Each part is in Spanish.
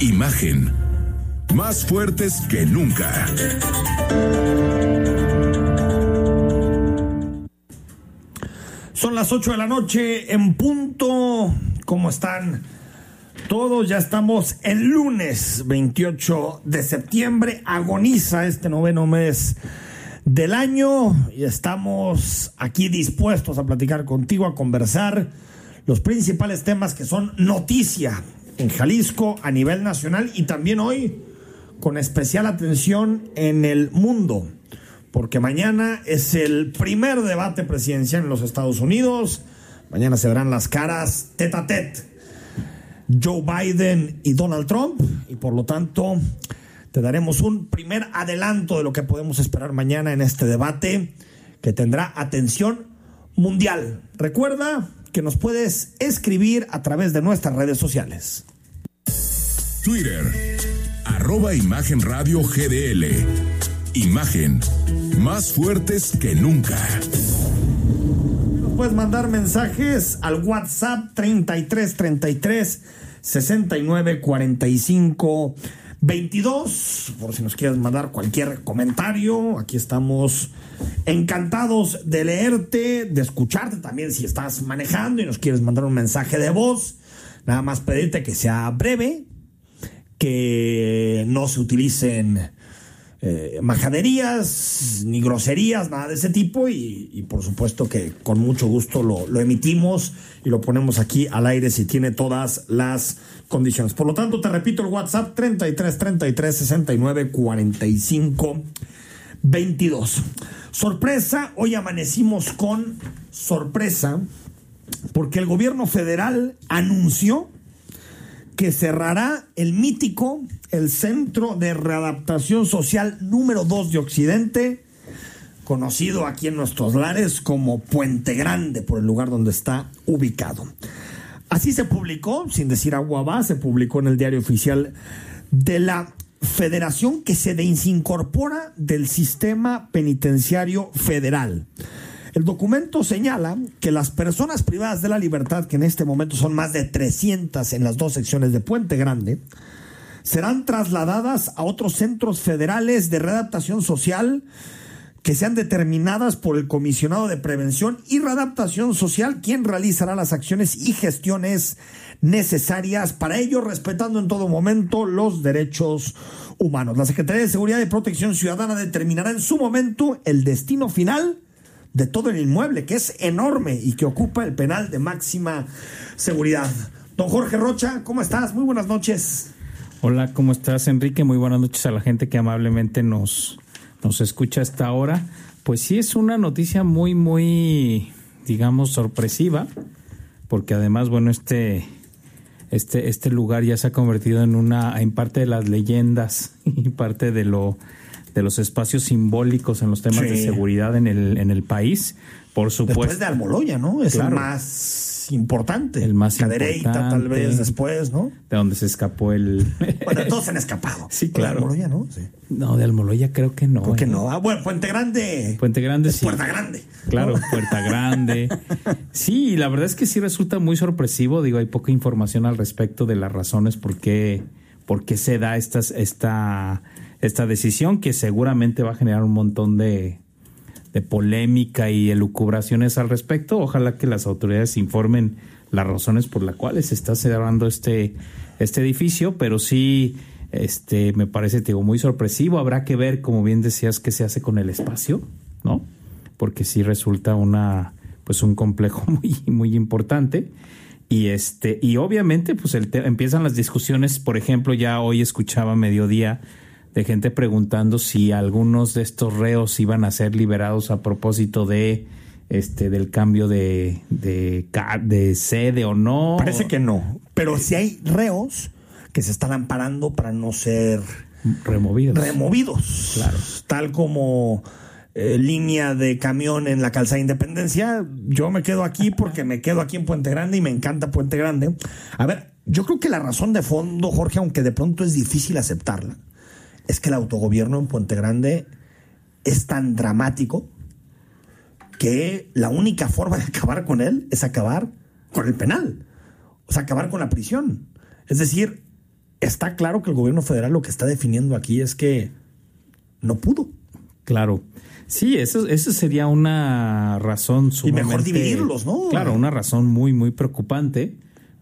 Imagen más fuertes que nunca Son las 8 de la noche en punto. ¿Cómo están? Todos ya estamos el lunes 28 de septiembre. Agoniza este noveno mes del año y estamos aquí dispuestos a platicar contigo, a conversar los principales temas que son noticia en Jalisco a nivel nacional y también hoy con especial atención en el mundo porque mañana es el primer debate presidencial en los Estados Unidos. Mañana se verán las caras tete a tete Joe Biden y Donald Trump y por lo tanto te daremos un primer adelanto de lo que podemos esperar mañana en este debate que tendrá atención mundial. Recuerda que nos puedes escribir a través de nuestras redes sociales. Twitter, arroba Imagen Radio GDL. Imagen, más fuertes que nunca. Puedes mandar mensajes al WhatsApp 33 33 69 45 22. Por si nos quieres mandar cualquier comentario, aquí estamos encantados de leerte, de escucharte también si estás manejando y nos quieres mandar un mensaje de voz. Nada más pedirte que sea breve, que no se utilicen eh, majaderías, ni groserías, nada de ese tipo. Y, por supuesto que con mucho gusto lo, lo, emitimos y lo ponemos aquí al aire si tiene todas las condiciones. Por lo tanto, te repito el WhatsApp 33 33 69 45 22. Sorpresa, hoy amanecimos con sorpresa porque el gobierno federal anunció que cerrará el mítico, el Centro de Readaptación Social número 2 de Occidente, conocido aquí en nuestros lares como Puente Grande, por el lugar donde está ubicado. Así se publicó, sin decir agua va, se publicó en el diario oficial de la federación que se desincorpora del sistema penitenciario federal. El documento señala que las personas privadas de la libertad, que en este momento son más de 300 en las dos secciones de Puente Grande, serán trasladadas a otros centros federales de readaptación social que sean determinadas por el comisionado de prevención y readaptación social, quien realizará las acciones y gestiones necesarias para ello, respetando en todo momento los derechos humanos. La Secretaría de Seguridad y Protección Ciudadana determinará en su momento el destino final de todo el inmueble, que es enorme y que ocupa el penal de máxima seguridad. Don Jorge Rocha, ¿cómo estás? Muy buenas noches. Hola, ¿cómo estás, Enrique? Muy buenas noches a la gente que amablemente nos, nos escucha a esta hora. Pues sí, es una noticia muy, muy, digamos, sorpresiva, porque además, bueno, este, este, este lugar ya se ha convertido en una, en parte de las leyendas y parte de lo de los espacios simbólicos en los temas de seguridad en el, en el país. Por supuesto. Después de Almoloya, ¿no? Es el más importante. El más Cadereyta, tal vez después, ¿no? De donde se escapó el. bueno, todos se han escapado. Sí, claro. De Almoloya, ¿no? Sí. No, de Almoloya creo que no. Creo que ¿eh? no. Ah, bueno, Puente Grande. Puente Grande, sí. Puerta Grande. Claro, Puerta Grande. sí, la verdad es que sí resulta muy sorpresivo. Digo, hay poca información al respecto de las razones por qué, por qué se da estas, esta esta decisión que seguramente va a generar un montón de, de polémica y elucubraciones al respecto. Ojalá que las autoridades informen las razones por las cuales se está cerrando este, este edificio, pero sí este me parece digo, muy sorpresivo. Habrá que ver, como bien decías, qué se hace con el espacio, ¿no? Porque sí resulta una pues un complejo muy, muy importante. Y este, y obviamente, pues el empiezan las discusiones, por ejemplo, ya hoy escuchaba a mediodía de gente preguntando si algunos de estos reos iban a ser liberados a propósito de este del cambio de, de, de sede o no. Parece que no. Pero si hay reos que se están amparando para no ser removidos. Removidos. Claro. Tal como eh, línea de camión en la calzada Independencia, yo me quedo aquí porque me quedo aquí en Puente Grande y me encanta Puente Grande. A ver, yo creo que la razón de fondo, Jorge, aunque de pronto es difícil aceptarla, es que el autogobierno en Puente Grande es tan dramático que la única forma de acabar con él es acabar con el penal, o sea, acabar con la prisión. Es decir, está claro que el gobierno federal lo que está definiendo aquí es que no pudo. Claro. Sí, eso, eso sería una razón sumamente... Y mejor dividirlos, ¿no? Claro, una razón muy, muy preocupante,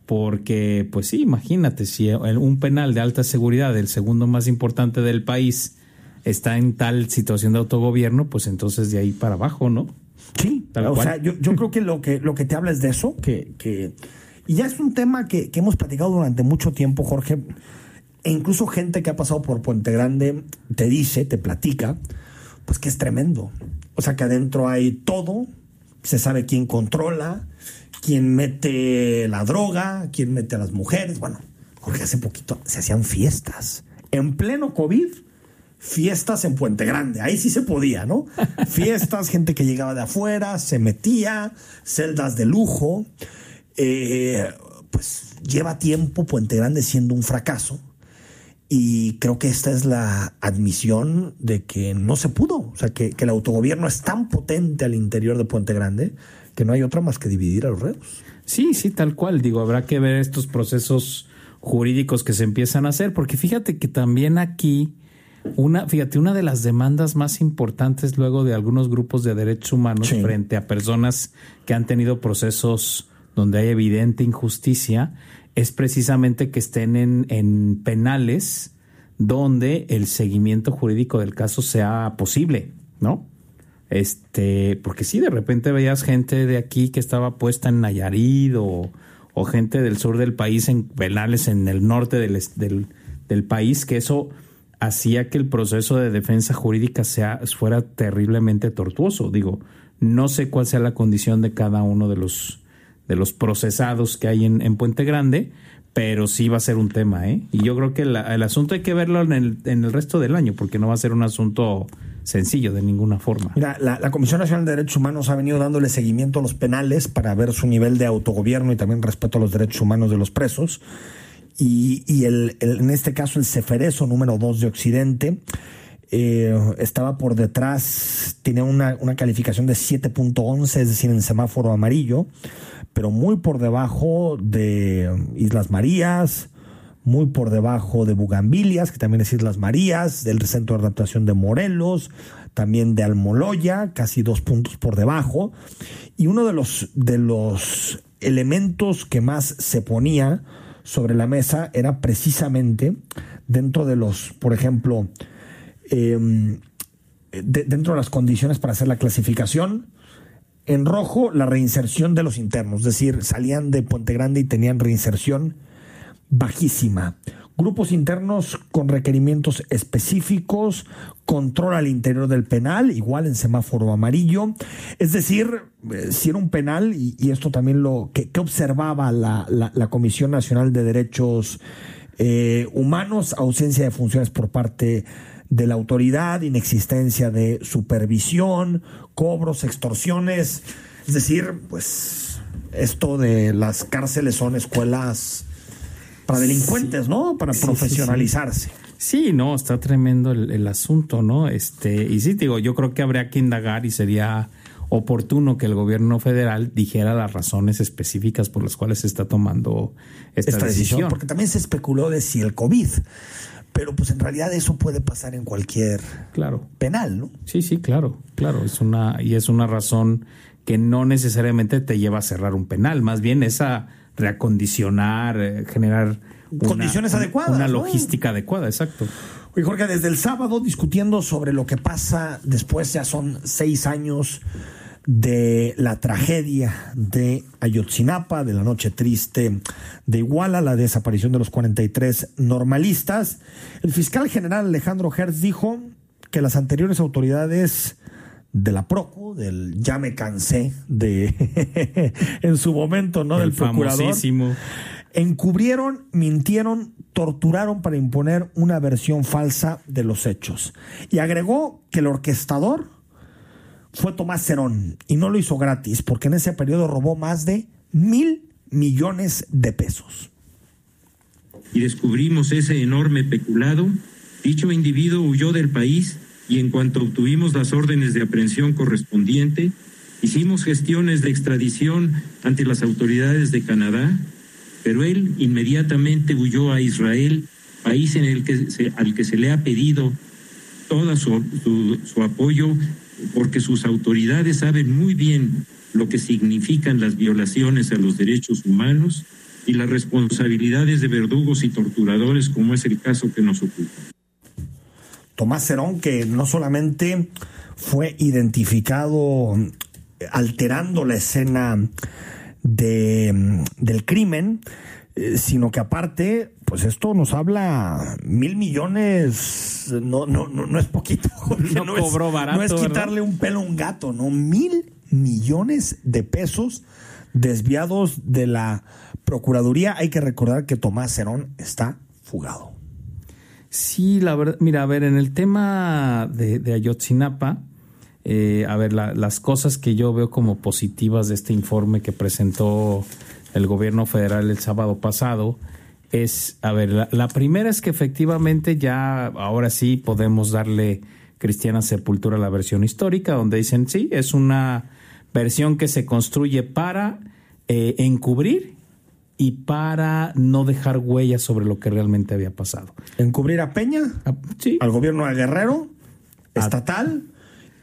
porque, pues sí, imagínate, si un penal de alta seguridad, el segundo más importante del país, está en tal situación de autogobierno, pues entonces de ahí para abajo, ¿no? Sí, o sea, yo, yo, creo que lo que lo que te habla es de eso, que, que y ya es un tema que, que hemos platicado durante mucho tiempo, Jorge, e incluso gente que ha pasado por Puente Grande te dice, te platica, pues que es tremendo. O sea, que adentro hay todo, se sabe quién controla, quién mete la droga, quién mete a las mujeres. Bueno, porque hace poquito se hacían fiestas. En pleno COVID, fiestas en Puente Grande. Ahí sí se podía, ¿no? Fiestas, gente que llegaba de afuera, se metía, celdas de lujo. Eh, pues lleva tiempo Puente Grande siendo un fracaso. Y creo que esta es la admisión de que no se pudo. O sea, que, el autogobierno es tan potente al interior de Puente Grande que no hay otra más que dividir a los reos. Sí, sí, tal cual. Digo, habrá que ver estos procesos jurídicos que se empiezan a hacer, porque fíjate que también aquí, una, fíjate, una de las demandas más importantes luego de algunos grupos de derechos humanos frente a personas que han tenido procesos donde hay evidente injusticia es precisamente que estén en, penales donde el seguimiento jurídico del caso sea posible, ¿no? Este, porque sí, de repente veías gente de aquí que estaba puesta en Nayarit o, gente del sur del país en penales en el norte del, del, país, que eso hacía que el proceso de defensa jurídica sea, fuera terriblemente tortuoso. Digo, no sé cuál sea la condición de cada uno de los, de los procesados que hay en, Puente Grande, pero sí va a ser un tema, ¿eh? Y yo creo que el asunto hay que verlo en el, en el resto del año, porque no va a ser un asunto sencillo de ninguna forma. Mira, la, Comisión Nacional de Derechos Humanos ha venido dándole seguimiento a los penales para ver su nivel de autogobierno y también respeto a los derechos humanos de los presos. Y, y el, en este caso el Ceferezo número 2 de Occidente eh, estaba por detrás, tiene una, una calificación de 7.11, es decir, en semáforo amarillo pero muy por debajo de Islas Marías, muy por debajo de Bugambilias, que también es Islas Marías, del Centro de Adaptación de Morelos, también de Almoloya, casi dos puntos por debajo. Y uno de los, de los elementos que más se ponía sobre la mesa era precisamente dentro de los, por ejemplo, em, dentro de las condiciones para hacer la clasificación, en rojo, la reinserción de los internos, es decir, salían de Puente Grande y tenían reinserción bajísima. Grupos internos con requerimientos específicos, control al interior del penal, igual en semáforo amarillo. Es decir, eh, si era un penal, y, esto también lo que, observaba la, Comisión Nacional de Derechos eh, Humanos, ausencia de funciones por parte de la autoridad, inexistencia de supervisión, cobros, extorsiones. Es decir, pues esto de las cárceles son escuelas para delincuentes, ¿no? Para profesionalizarse. Sí, no, está tremendo el, asunto, ¿no? Este, y sí, digo, yo creo que habría que indagar y sería oportuno que el gobierno federal dijera las razones específicas por las cuales se está tomando esta, decisión. decisión. Porque también se especuló de si el COVID pero pues en realidad eso puede pasar en cualquier claro. penal, ¿no? Sí, sí, claro, claro, es una y es una razón que no necesariamente te lleva a cerrar un penal, más bien es a reacondicionar, eh, generar condiciones adecuadas, una logística adecuada, exacto. Oye, Jorge, desde el sábado discutiendo sobre lo que pasa después, ya son seis años de la tragedia de Ayotzinapa, de la noche triste de Iguala, la desaparición de los 43 normalistas. El fiscal general Alejandro Hertz dijo que las anteriores autoridades de la PROCU, del ya me cansé de en su momento, ¿no? del procurador. Encubrieron, mintieron, torturaron para imponer una versión falsa de los hechos. Y agregó que el orquestador fue Tomás Cerón y no lo hizo gratis porque en ese periodo robó más de mil millones de pesos. Y descubrimos ese enorme peculado. Dicho individuo huyó del país y en cuanto obtuvimos las órdenes de aprehensión correspondiente, hicimos gestiones de extradición ante las autoridades de Canadá, pero él inmediatamente huyó a Israel, país en el que se, al que se le ha pedido todo su, su, su apoyo porque sus autoridades saben muy bien lo que significan las violaciones a los derechos humanos y las responsabilidades de verdugos y torturadores, como es el caso que nos ocupa. Tomás Cerón, que no solamente fue identificado alterando la escena de, del crimen, eh, sino que aparte, pues esto nos habla mil millones, no, no, no, no es poquito. No, no cobró es, barato, No es quitarle ¿verdad? un pelo a un gato, no, mil millones de pesos desviados de la Procuraduría. Hay que recordar que Tomás Cerón está fugado. Sí, la verdad, mira, a ver, en el tema de, Ayotzinapa, eh, a ver, la- las cosas que yo veo como positivas de este informe que presentó el gobierno federal el sábado pasado es, a ver, la, la primera es que efectivamente ya ahora sí podemos darle cristiana sepultura a la versión histórica, donde dicen, sí, es una versión que se construye para eh, encubrir y para no dejar huellas sobre lo que realmente había pasado. Encubrir a Peña, Ah, Sí, al gobierno de Guerrero, estatal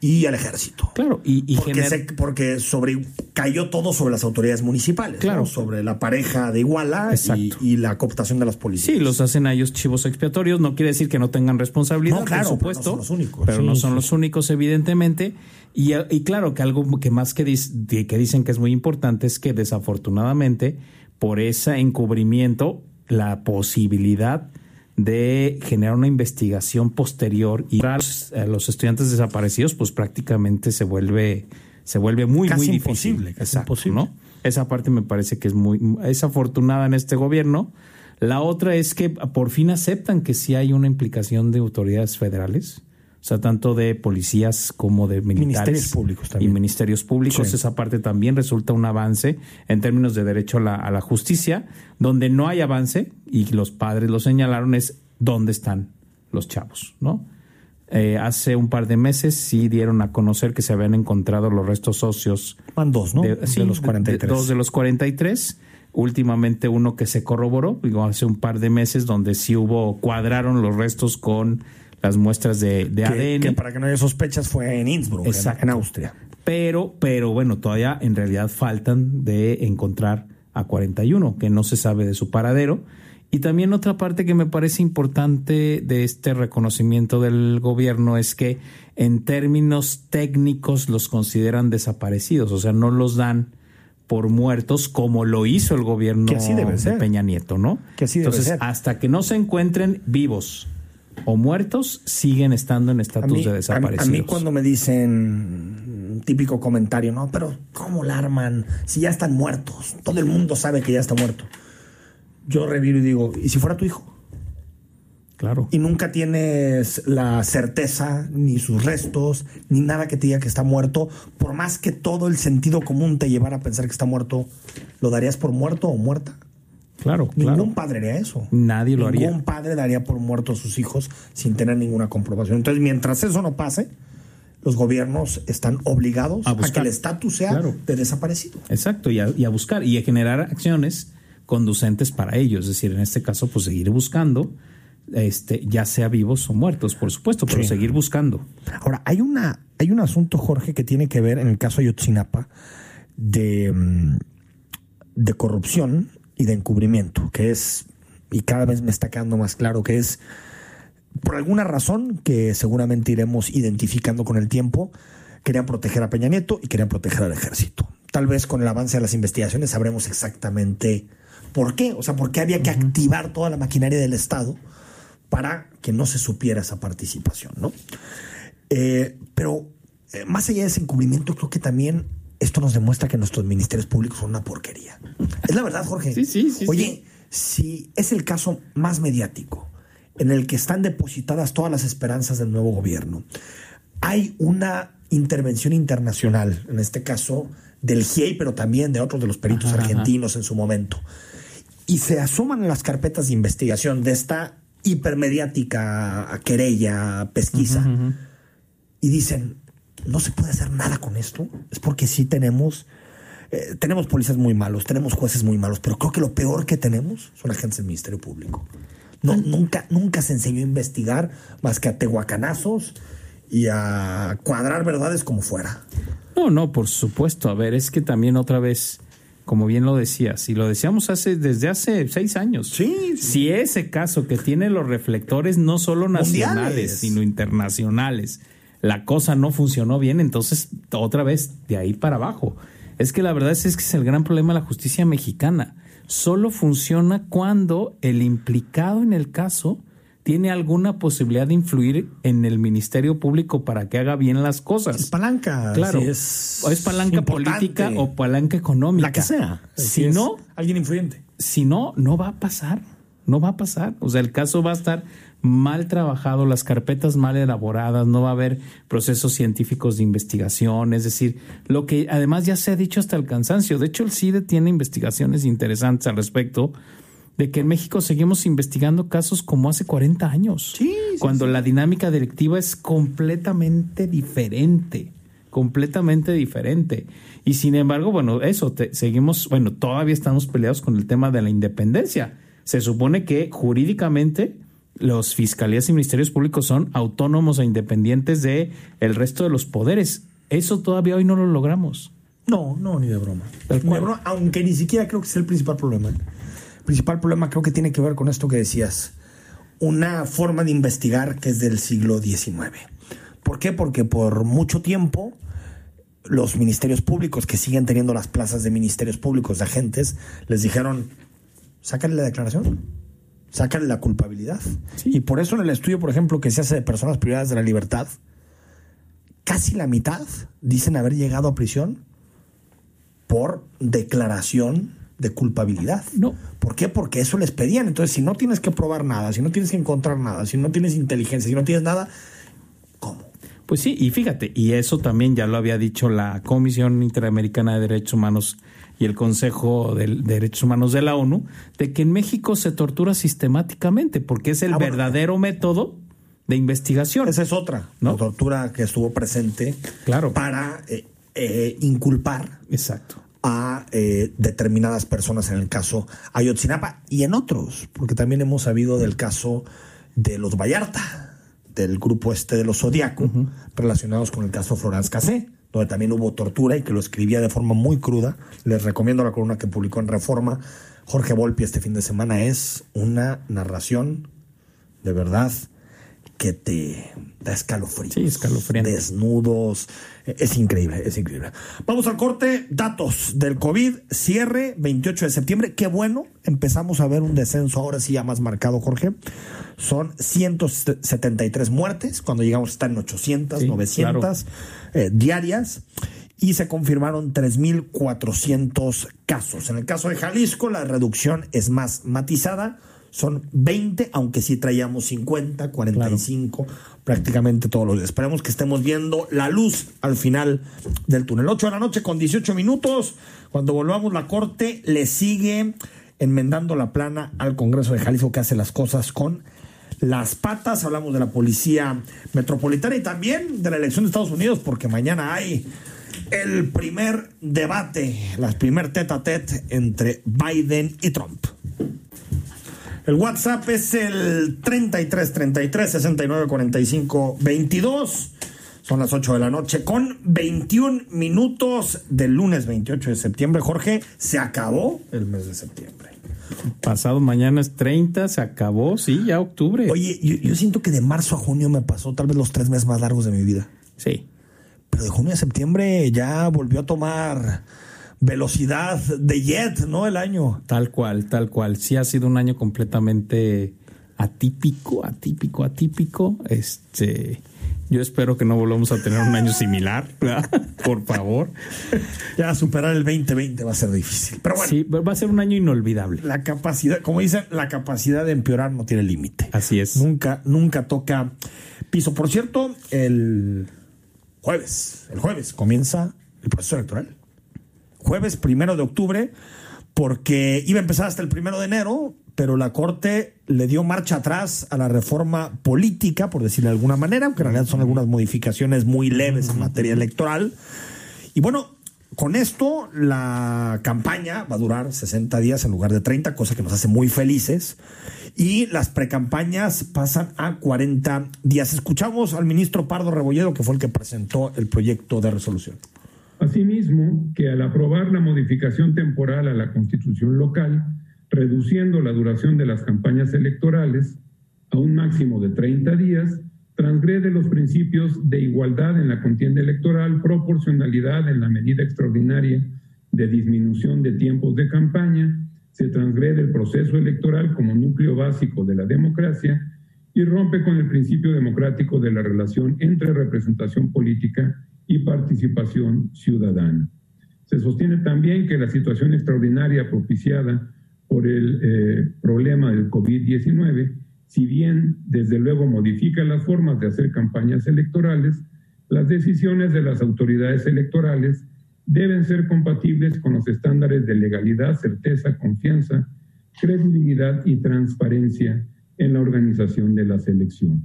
y al ejército. claro, y, y porque, gener- se- porque sobre, cayó todo sobre las autoridades municipales, Claro. ¿no? sobre la pareja de Iguala y, y la cooptación de las policías. Sí, los hacen a ellos chivos expiatorios. No quiere decir que no tengan responsabilidad, No, claro, por pero no supuesto. son los únicos. Pero Sí, no son sí. los únicos, evidentemente. Y, y claro que algo que más que, dis- de- que dicen que es muy importante es que desafortunadamente, por ese encubrimiento, la posibilidad de generar una investigación posterior y a los, a los estudiantes desaparecidos, pues prácticamente se vuelve, se vuelve muy, Casi muy imposible, difícil. casi Exacto, imposible. ¿no? Esa parte me parece que es muy es afortunada en este gobierno. La otra es que por fin aceptan que sí hay una implicación de autoridades federales, o sea, tanto de policías como de militares Ministerios públicos también. y ministerios públicos. Sí. Esa parte también resulta un avance en términos de derecho a la, a la justicia, donde no hay avance y los padres lo señalaron es dónde están los chavos, ¿no? Eh, hace un par de meses sí dieron a conocer que se habían encontrado los restos óseos Van dos, ¿no? de, De, los de- 43. de- dos de los 43. Últimamente uno que se corroboró, digo, hace un par de meses, donde sí hubo, cuadraron los restos con las muestras de, de que, ADN. que para que no haya sospechas fue en Innsbruck, en- Exacto. en Austria. Pero, pero bueno, todavía en realidad faltan de encontrar a 41, que no se sabe de su paradero. Y también otra parte que me parece importante de este reconocimiento del gobierno es que en términos técnicos los consideran desaparecidos, o sea, no los dan por muertos como lo hizo el gobierno Que así debe de ser. Peña Nieto, ¿no? Que así debe Entonces, ser. hasta que no se encuentren vivos o muertos, siguen estando en estatus de a- a desaparecidos. mí cuando me dicen típico comentario, no, pero ¿cómo la arman si ya están muertos? Todo el mundo sabe que ya está muerto. Yo revivo y digo, ¿y si fuera tu hijo? Claro. y nunca tienes la certeza, ni sus restos, ni nada que te diga que está muerto, por más que todo el sentido común te llevara a pensar que está muerto, ¿lo darías por muerto o muerta? Claro, Ningún padre haría eso. Nadie lo haría. Ningún padre daría por muerto a sus hijos sin tener ninguna comprobación. Entonces, mientras eso no pase, los gobiernos están obligados A a, buscar. que el estatus sea Claro. de desaparecido. Exacto, y a, y a buscar y a generar acciones conducentes para ellos. Es decir, en este caso, pues seguir buscando, este, ya sea vivos o muertos, por supuesto, pero Sí. seguir buscando. Ahora, hay una, hay un asunto, Jorge, que tiene que ver en el caso de Ayotzinapa de, mm, de corrupción y de encubrimiento, que es, y cada vez me está quedando más claro que es, por alguna razón que seguramente iremos identificando con el tiempo, querían proteger a Peña Nieto y querían proteger al ejército. Tal vez con el avance de las investigaciones sabremos exactamente por qué, o sea, por qué había que activar toda la maquinaria del Estado para que no se supiera esa participación, ¿no? Eh, pero eh, más allá de ese encubrimiento, creo que también esto nos demuestra que nuestros ministerios públicos son una porquería. Es la verdad, Jorge. Sí, sí, sí, Oye, si es el caso más mediático en el que están depositadas todas las esperanzas del nuevo gobierno, hay una intervención internacional, en este caso del GIEI, pero también de otros de los peritos Ajá, ajá. argentinos en su momento, y se asoman las carpetas de investigación de esta hipermediática querella, pesquisa, y dicen, no se puede hacer nada con esto, es porque sí tenemos, eh, tenemos policías muy malos, tenemos jueces muy malos, pero creo que lo peor que tenemos son agentes del Ministerio Público. No, nunca, nunca se enseñó a investigar más que a tehuacanazos y a cuadrar verdades como fuera. No, no, por supuesto. A ver, es que también otra vez, como bien lo decías, y lo decíamos hace desde hace seis años. Sí, sí. Si ese caso que tiene los reflectores no solo nacionales, Mundiales. sino internacionales, la cosa no funcionó bien, entonces otra vez de ahí para abajo. Es que la verdad es, es que es el gran problema de la justicia mexicana. Solo funciona cuando el implicado en el caso tiene alguna posibilidad de influir en el Ministerio Público para que haga bien las cosas. Es palanca. Claro. es, o es palanca importante. política o palanca económica. La que sea. Si es no, Alguien influyente. si no, no va a pasar. No va a pasar. O sea, el caso va a estar mal trabajado, las carpetas mal elaboradas, no va a haber procesos científicos de investigación. Es decir, lo que además ya se ha dicho hasta el cansancio. De hecho, el CIDE tiene investigaciones interesantes al respecto de que en México seguimos investigando casos como hace 40 años. Sí, sí, cuando la dinámica directiva es completamente diferente, completamente diferente. Y sin embargo, bueno, eso, te- seguimos, bueno, todavía estamos peleados con el tema de la independencia. Se supone que jurídicamente los fiscalías y ministerios públicos son autónomos e independientes de el resto de los poderes. Eso todavía hoy no lo logramos. No, no, ni de broma. Ni de broma, aunque ni siquiera creo que sea el principal problema. El principal problema creo que tiene que ver con esto que decías. Una forma de investigar que es del siglo XIX. ¿Por qué? Porque por mucho tiempo los ministerios públicos que siguen teniendo las plazas de ministerios públicos de agentes les dijeron, sácale la declaración, sácale la culpabilidad. Y por eso en el estudio, por ejemplo, que se hace de personas privadas de la libertad, casi la mitad dicen haber llegado a prisión por declaración de culpabilidad. No. ¿Por qué? Porque eso les pedían. Entonces, si no tienes que probar nada, si no tienes que encontrar nada, si no tienes inteligencia, si no tienes nada, ¿cómo? Pues sí, y fíjate, y eso también ya lo había dicho la Comisión Interamericana de Derechos Humanos y el Consejo de Derechos Humanos de la ONU, de que en México se tortura sistemáticamente, porque es el Ah, bueno. verdadero método de investigación. Esa es otra, ¿No? la tortura que estuvo presente Claro. para eh, eh, inculpar Exacto. a eh, determinadas personas en el caso Ayotzinapa y en otros, porque también hemos sabido del caso de los Vallarta, del grupo este de los Zodiaco, relacionados con el caso Florence Cassé, donde también hubo tortura y que lo escribía de forma muy cruda. Les recomiendo la columna que publicó en Reforma Jorge Volpi este fin de semana. Es una narración de verdad que te da escalofríos. Sí, escalofriante. Desnudos. Es increíble, es increíble. Vamos al corte. Datos del COVID. Cierre 28 de septiembre. Qué bueno. Empezamos a ver un descenso ahora sí ya más marcado, Jorge. Son 173 muertes. Cuando llegamos está en 800, Sí, 900 eh, diarias. Y se confirmaron 3.400 casos. En el caso de Jalisco, la reducción es más matizada. Son 20, aunque sí traíamos 50, 45, prácticamente todos los días. Esperemos que estemos viendo la luz al final del túnel. 8 de la noche con 18 minutos. Cuando volvamos la corte, le sigue enmendando la plana al Congreso de Jalisco que hace las cosas con las patas. Hablamos de la policía metropolitana y también de la elección de Estados Unidos, porque mañana hay el primer debate, la primer tete a tete entre Biden y Trump. El WhatsApp es el 33 33 69 45 22. Son las 8 de la noche con 21 minutos del lunes 28 de septiembre. Jorge, se acabó el mes de septiembre. Pasado mañana es 30, se acabó, sí, ya octubre. Oye, yo, yo siento que de marzo a junio me pasó tal vez los tres meses más largos de mi vida. Sí. Pero de junio a septiembre ya volvió a tomar velocidad de jet, ¿no? El año. Tal cual, tal cual. Sí ha sido un año completamente atípico, atípico, atípico. Este, Yo espero que no volvamos a tener un año similar, por favor. Ya superar el 2020 va a ser difícil. Pero bueno. Sí, va a ser un año inolvidable. La capacidad, como dicen, la capacidad de empeorar no tiene límite. Así es. Nunca, nunca toca piso. Por cierto, el jueves, el jueves comienza el proceso electoral. Jueves primero de octubre, porque iba a empezar hasta el primero de enero, pero la Corte le dio marcha atrás a la reforma política, por decirlo de alguna manera, aunque en realidad son algunas modificaciones muy leves en materia electoral. Y bueno, con esto la campaña va a durar 60 días en lugar de 30, cosa que nos hace muy felices. Y las precampañas pasan a 40 días. Escuchamos al ministro Pardo Rebolledo, que fue el que presentó el proyecto de resolución. Asimismo, que al aprobar la modificación temporal a la constitución local, reduciendo la duración de las campañas electorales a un máximo de 30 días, transgrede los principios de igualdad en la contienda electoral, proporcionalidad en la medida extraordinaria de disminución de tiempos de campaña, se transgrede el proceso electoral como núcleo básico de la democracia y rompe con el principio democrático de la relación entre representación política y participación ciudadana. Se sostiene también que la situación extraordinaria propiciada por el eh, problema del COVID-19, si bien desde luego modifica las formas de hacer campañas electorales, las decisiones de las autoridades electorales deben ser compatibles con los estándares de legalidad, certeza, confianza, credibilidad y transparencia en la organización de las elecciones.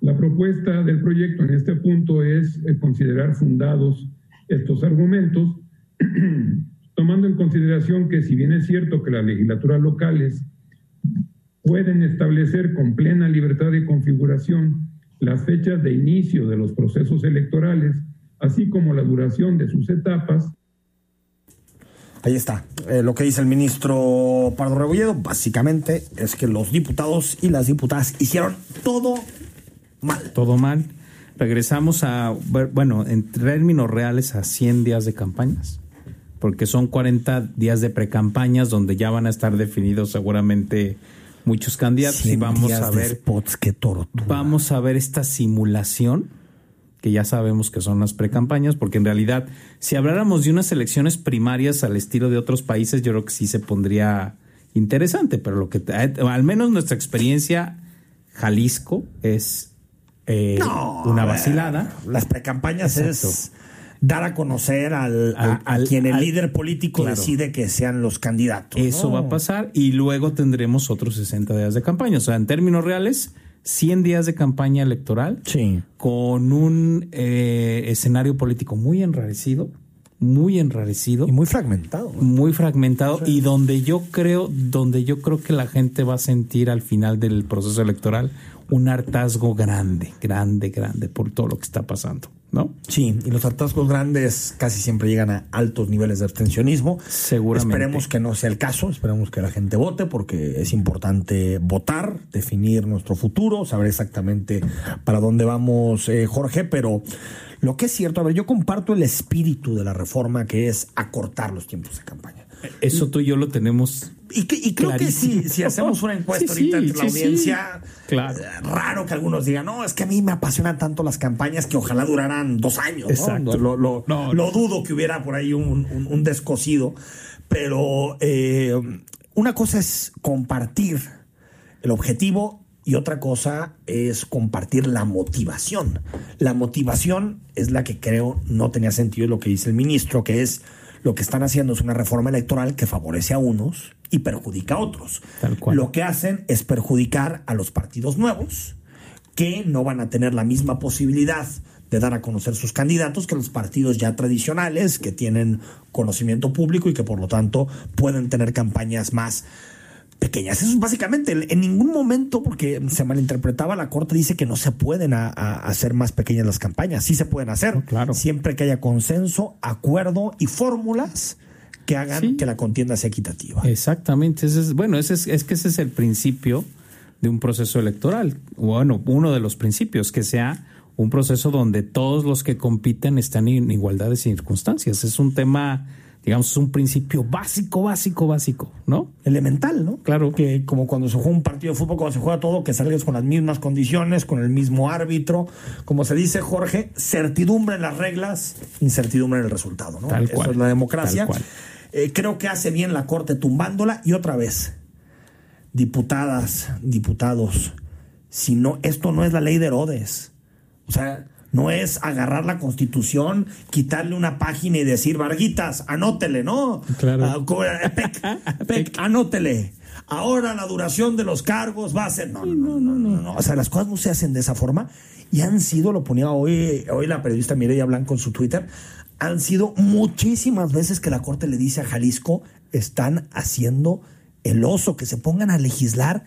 La propuesta del proyecto en este punto es eh, considerar fundados estos argumentos tomando en consideración que si bien es cierto que las legislaturas locales pueden establecer con plena libertad de configuración las fechas de inicio de los procesos electorales, así como la duración de sus etapas, Ahí está. Eh, lo que dice el ministro Pardo Rebolledo, básicamente, es que los diputados y las diputadas hicieron todo mal. Todo mal. Regresamos a, bueno, en términos reales, a 100 días de campañas porque son 40 días de precampañas donde ya van a estar definidos seguramente muchos candidatos y vamos a ver spots que vamos a ver esta simulación que ya sabemos que son las precampañas porque en realidad si habláramos de unas elecciones primarias al estilo de otros países yo creo que sí se pondría interesante pero lo que al menos nuestra experiencia Jalisco es eh, una vacilada las precampañas es dar a conocer al, a, quien el líder político decide que sean los candidatos. Eso va a pasar y luego tendremos otros 60 días de campaña. O sea, en términos reales, 100 días de campaña electoral sí. con un eh, escenario político muy enrarecido, muy enrarecido y muy fragmentado, muy fragmentado y donde yo creo, donde yo creo que la gente va a sentir al final del proceso electoral un hartazgo grande, grande, grande por todo lo que está pasando. ¿No? Sí, y los hartazgos grandes casi siempre llegan a altos niveles de abstencionismo. Seguramente. Esperemos que no sea el caso, esperemos que la gente vote porque es importante votar, definir nuestro futuro, saber exactamente para dónde vamos, eh, Jorge, pero lo que es cierto, a ver, yo comparto el espíritu de la reforma que es acortar los tiempos de campaña. Eso tú y yo lo tenemos. Y, creo que si, si hacemos una encuesta ahorita entre la audiencia, claro. Eh, raro que algunos digan, no, es que a mí me apasionan tanto las campañas que ojalá duraran dos años. ¿no? Lo, lo, lo, dudo que hubiera por ahí un, un, descosido, pero eh, una cosa es compartir el objetivo y otra cosa es compartir la motivación. La motivación es la que creo no tenía sentido lo que dice el ministro, que es lo que están haciendo es una reforma electoral que favorece a unos y perjudica a otros. Lo que hacen es perjudicar a los partidos nuevos que no van a tener la misma posibilidad de dar a conocer sus candidatos que los partidos ya tradicionales que tienen conocimiento público y que por lo tanto pueden tener campañas más pequeñas. Eso es básicamente, en ningún momento, porque se malinterpretaba, la Corte dice que no se pueden hacer más pequeñas las campañas. Sí se pueden hacer, claro. siempre que haya consenso, acuerdo y fórmulas que hagan que la contienda sea equitativa. Exactamente. Ese es, bueno, ese es, es que ese es el principio de un proceso electoral. Bueno, uno de los principios, que sea un proceso donde todos los que compiten están en igualdad de circunstancias. Es un tema digamos, es un principio básico, básico, básico, ¿no? Elemental, ¿no? Claro. Que como cuando se juega un partido de fútbol, cuando se juega todo, que salgas con las mismas condiciones, con el mismo árbitro. Como se dice, Jorge, certidumbre en las reglas, incertidumbre en el resultado, ¿no? Tal Eso cual, es la democracia. tal cual. Eh, creo que hace bien la Corte tumbándola y otra vez, diputadas, diputados, si no, esto no es la ley de Herodes. O sea, no es agarrar la constitución, quitarle una página y decir, Varguitas, anótele, ¿no? Claro. Ah, eh, Pec, Pec, anótele. Ahora la duración de los cargos va a ser. No, no, no, no, no. O sea, las cosas no se hacen de esa forma. Y han sido, lo ponía hoy, hoy la periodista Mireya Blanco en su Twitter, han sido muchísimas veces que la Corte le dice a Jalisco, están haciendo el oso, que se pongan a legislar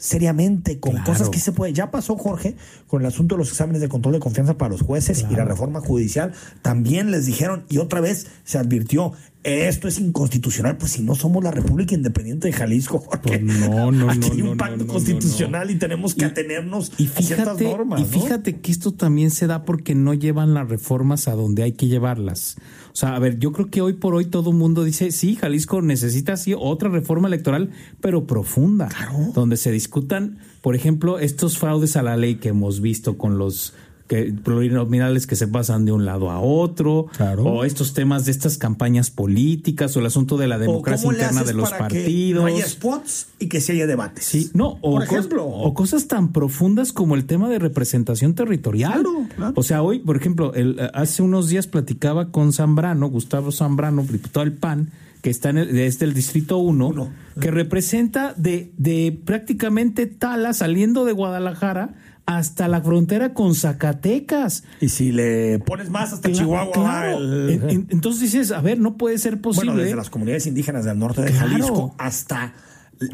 seriamente con Claro. cosas que se puede. Ya pasó, Jorge, con el asunto de los exámenes de control de confianza para los jueces y la reforma judicial. También les dijeron, y otra vez se advirtió, esto es inconstitucional, pues si no somos la República Independiente de Jalisco, Jorge. Pues no, no, Aquí no, hay un pacto constitucional y tenemos que Y- atenernos Y a ciertas fíjate, normas. y fíjate que esto también se da porque no llevan las reformas a donde hay que llevarlas. O sea, a ver, yo creo que hoy por hoy todo el mundo dice, sí, Jalisco necesita sí otra reforma electoral, pero profunda, donde se discutan, por ejemplo, estos fraudes a la ley que hemos visto con los que plurinominales que se pasan de un lado a otro, Claro. o estos temas de estas campañas políticas, o el asunto de la democracia interna de los para que partidos. no haya spots y que sí haya debates. Sí, no, o, por cos- ejemplo, o cosas tan profundas como el tema de representación territorial. Claro, claro. O sea, hoy, por ejemplo, el, hace unos días platicaba con Zambrano, Gustavo Zambrano, diputado del PAN, que está en el, es del Distrito 1, Uno. que representa de, de prácticamente Tala, saliendo de Guadalajara, hasta la frontera con Zacatecas. y si le pones más hasta Chihuahua, claro. el- En- en- Entonces dices, a ver, no puede ser posible. Bueno, desde las comunidades indígenas del norte de Claro. Jalisco hasta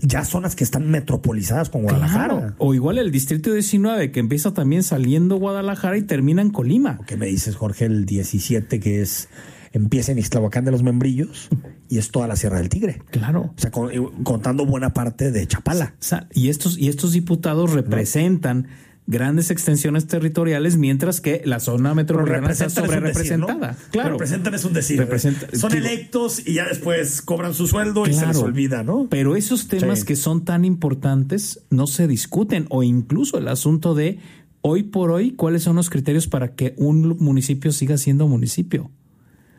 ya zonas que están metropolizadas con Guadalajara. Claro. O igual el Distrito 19, que empieza también saliendo Guadalajara y termina en Colima. ¿Qué me dices, Jorge? El 17, que es empieza en Ixtlahuacán de los Membrillos y es toda la Sierra del Tigre. Claro. O sea, con- eh, contando buena parte de Chapala. O sea, y estos, y estos diputados representan grandes extensiones territoriales, mientras que la zona metropolitana está representan es ¿no? Claro. Representan es un decir. Representa- Son digo- electos y ya después cobran su sueldo y se les olvida, ¿no? Pero esos temas Sí. que son tan importantes no se discuten, o incluso el asunto de hoy por hoy, cuáles son los criterios para que un municipio siga siendo municipio.